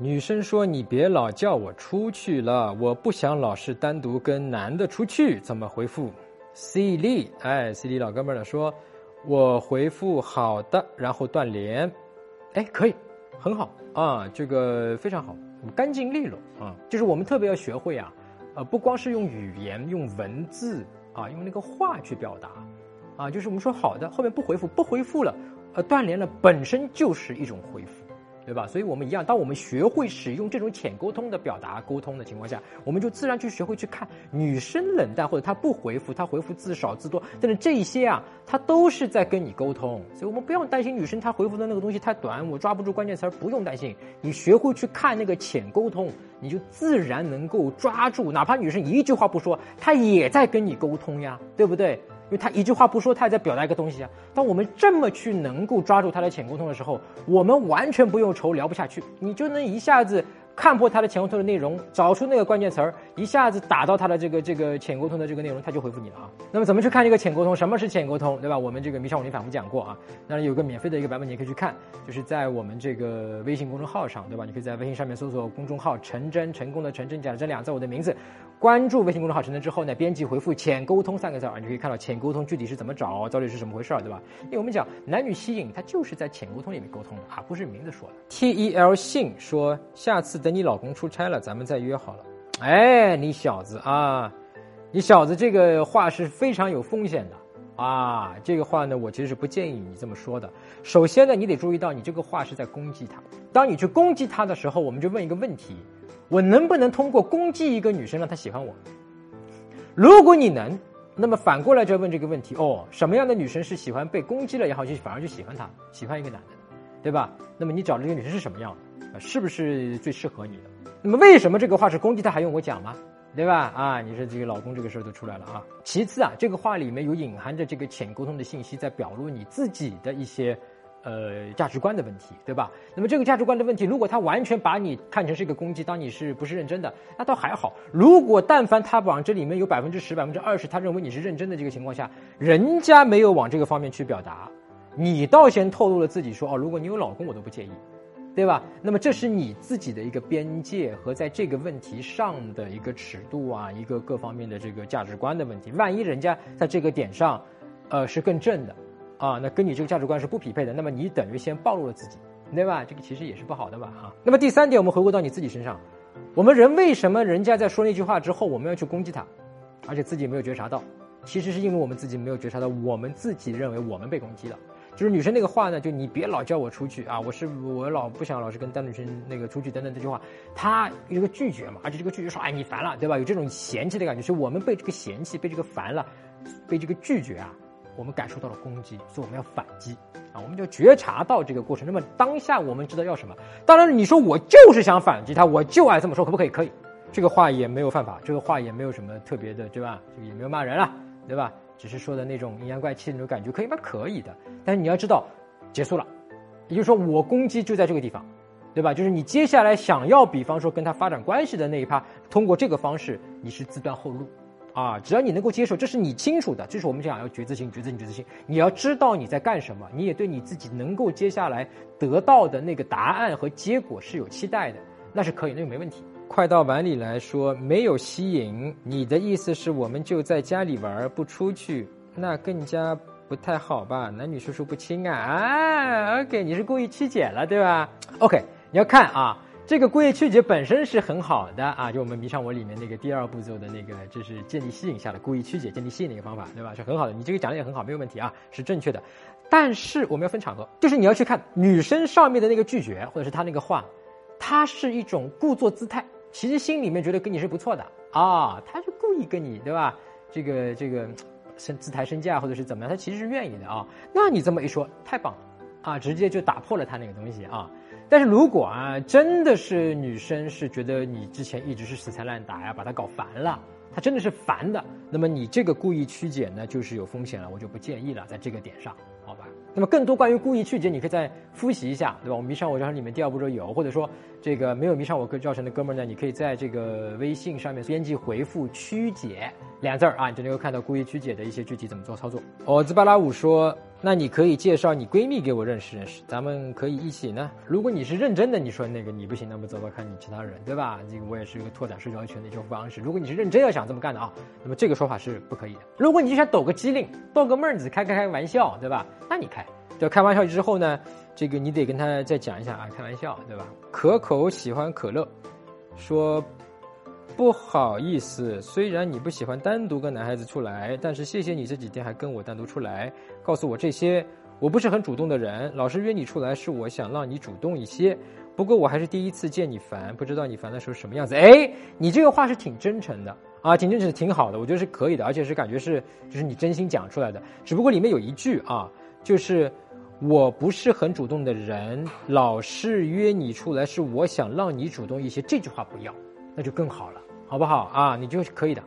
女生说：“你别老叫我出去了，我不想老是单独跟男的出去。”怎么回复？C 力，哎，C 力老哥们儿说：“我回复好的，然后断联。”哎，可以，很好啊，这个非常好，干净利落啊。就是我们特别要学会啊，呃，不光是用语言、用文字啊，用那个话去表达啊，就是我们说好的，后面不回复，不回复了，呃，断联了，本身就是一种回复。对吧？所以我们一样，当我们学会使用这种浅沟通的表达沟通的情况下，我们就自然去学会去看女生冷淡或者她不回复，她回复字少字多，但是这些啊，她都是在跟你沟通。所以我们不用担心女生她回复的那个东西太短，我抓不住关键词儿，不用担心。你学会去看那个浅沟通，你就自然能够抓住，哪怕女生一句话不说，她也在跟你沟通呀，对不对？因为他一句话不说，他也在表达一个东西啊。当我们这么去能够抓住他的浅沟通的时候，我们完全不用愁聊不下去，你就能一下子。看破他的浅沟通的内容，找出那个关键词儿，一下子打到他的这个这个浅沟通的这个内容，他就回复你了啊。那么怎么去看这个浅沟通？什么是浅沟通，对吧？我们这个迷上武林反复讲过啊。那有个免费的一个版本，你可以去看，就是在我们这个微信公众号上，对吧？你可以在微信上面搜索公众号“陈真”，成功的陈真假的真两字，我的名字，关注微信公众号陈真之后呢，编辑回复“浅沟通”三个字啊，你可以看到浅沟通具体是怎么找，到底是怎么回事儿，对吧？因为我们讲男女吸引，它就是在浅沟通里面沟通的啊，不是名字说的。T E L 信说，下次的等你老公出差。了，咱们再约好了。哎，你小子啊，你小子这个话是非常有风险的啊！这个话呢，我其实是不建议你这么说的。首先呢，你得注意到，你这个话是在攻击他。当你去攻击他的时候，我们就问一个问题：我能不能通过攻击一个女生让她喜欢我？如果你能，那么反过来就要问这个问题：哦，什么样的女生是喜欢被攻击了也好，就反而就喜欢他，喜欢一个男的，对吧？那么你找的这个女生是什么样的？是不是最适合你的？那么为什么这个话是攻击他还用我讲吗？对吧？啊，你说这个老公这个事儿都出来了啊。其次啊，这个话里面有隐含着这个浅沟通的信息，在表露你自己的一些呃价值观的问题，对吧？那么这个价值观的问题，如果他完全把你看成是一个攻击，当你是不是认真的，那倒还好。如果但凡他往这里面有百分之十、百分之二十，他认为你是认真的这个情况下，人家没有往这个方面去表达，你倒先透露了自己说哦，如果你有老公，我都不介意。对吧？那么这是你自己的一个边界和在这个问题上的一个尺度啊，一个各方面的这个价值观的问题。万一人家在这个点上，呃，是更正的，啊，那跟你这个价值观是不匹配的，那么你等于先暴露了自己，对吧？这个其实也是不好的吧，哈。那么第三点，我们回归到你自己身上，我们人为什么人家在说那句话之后，我们要去攻击他，而且自己没有觉察到？其实是因为我们自己没有觉察到，我们自己认为我们被攻击了。就是女生那个话呢，就你别老叫我出去啊！我是我老不想老是跟单女生那个出去等等这句话，她有个拒绝嘛，而且这个拒绝说哎你烦了，对吧？有这种嫌弃的感觉，是我们被这个嫌弃，被这个烦了，被这个拒绝啊，我们感受到了攻击，所以我们要反击啊！我们就觉察到这个过程。那么当下我们知道要什么？当然你说我就是想反击他，我就爱这么说，可不可以？可以，这个话也没有犯法，这个话也没有什么特别的，对吧？这个也没有骂人了，对吧？只是说的那种阴阳怪气的那种感觉，可以吗？可以的。但是你要知道，结束了，也就是说我攻击就在这个地方，对吧？就是你接下来想要，比方说跟他发展关系的那一趴，通过这个方式，你是自断后路，啊，只要你能够接受，这是你清楚的，这是我们讲要觉知性、觉知性、觉知性。你要知道你在干什么，你也对你自己能够接下来得到的那个答案和结果是有期待的，那是可以，那个没问题。快到碗里来说没有吸引，你的意思是我们就在家里玩不出去，那更加不太好吧？男女授受不亲啊！啊，OK，你是故意曲解了对吧？OK，你要看啊，这个故意曲解本身是很好的啊，就我们迷上我里面那个第二步骤的那个，就是建立吸引下的故意曲解、建立吸引的一个方法，对吧？是很好的，你这个讲的也很好，没有问题啊，是正确的。但是我们要分场合，就是你要去看女生上面的那个拒绝，或者是她那个话，它是一种故作姿态。其实心里面觉得跟你是不错的啊，他是故意跟你对吧？这个这个身自抬身价或者是怎么样，他其实是愿意的啊。那你这么一说，太棒了啊，直接就打破了他那个东西啊。但是如果啊，真的是女生是觉得你之前一直是死缠烂打呀，把她搞烦了，她真的是烦的，那么你这个故意曲解呢，就是有风险了，我就不建议了，在这个点上，好吧？那么更多关于故意曲解，你可以再复习一下，对吧？我们迷上我教程里面第二步骤有，或者说这个没有迷上我教程的哥们儿呢，你可以在这个微信上面编辑回复“曲解”两字儿啊，你就能够看到故意曲解的一些具体怎么做操作。哦，兹巴拉五说。那你可以介绍你闺蜜给我认识认识，咱们可以一起呢。如果你是认真的，你说那个你不行，那么走走看你其他人，对吧？这个我也是一个拓展社交圈的一种方式。如果你是认真要想这么干的啊，那么这个说法是不可以的。如果你就想抖个机灵，逗个闷子，开开开玩笑，对吧？那你开，就开玩笑之后呢，这个你得跟他再讲一下啊，开玩笑，对吧？可口喜欢可乐，说。不好意思，虽然你不喜欢单独跟男孩子出来，但是谢谢你这几天还跟我单独出来，告诉我这些。我不是很主动的人，老是约你出来是我想让你主动一些。不过我还是第一次见你烦，不知道你烦的时候什么样子。哎，你这个话是挺真诚的啊，挺真诚，挺好的，我觉得是可以的，而且是感觉是就是你真心讲出来的。只不过里面有一句啊，就是我不是很主动的人，老是约你出来是我想让你主动一些，这句话不要，那就更好了。好不好啊？你就可以的。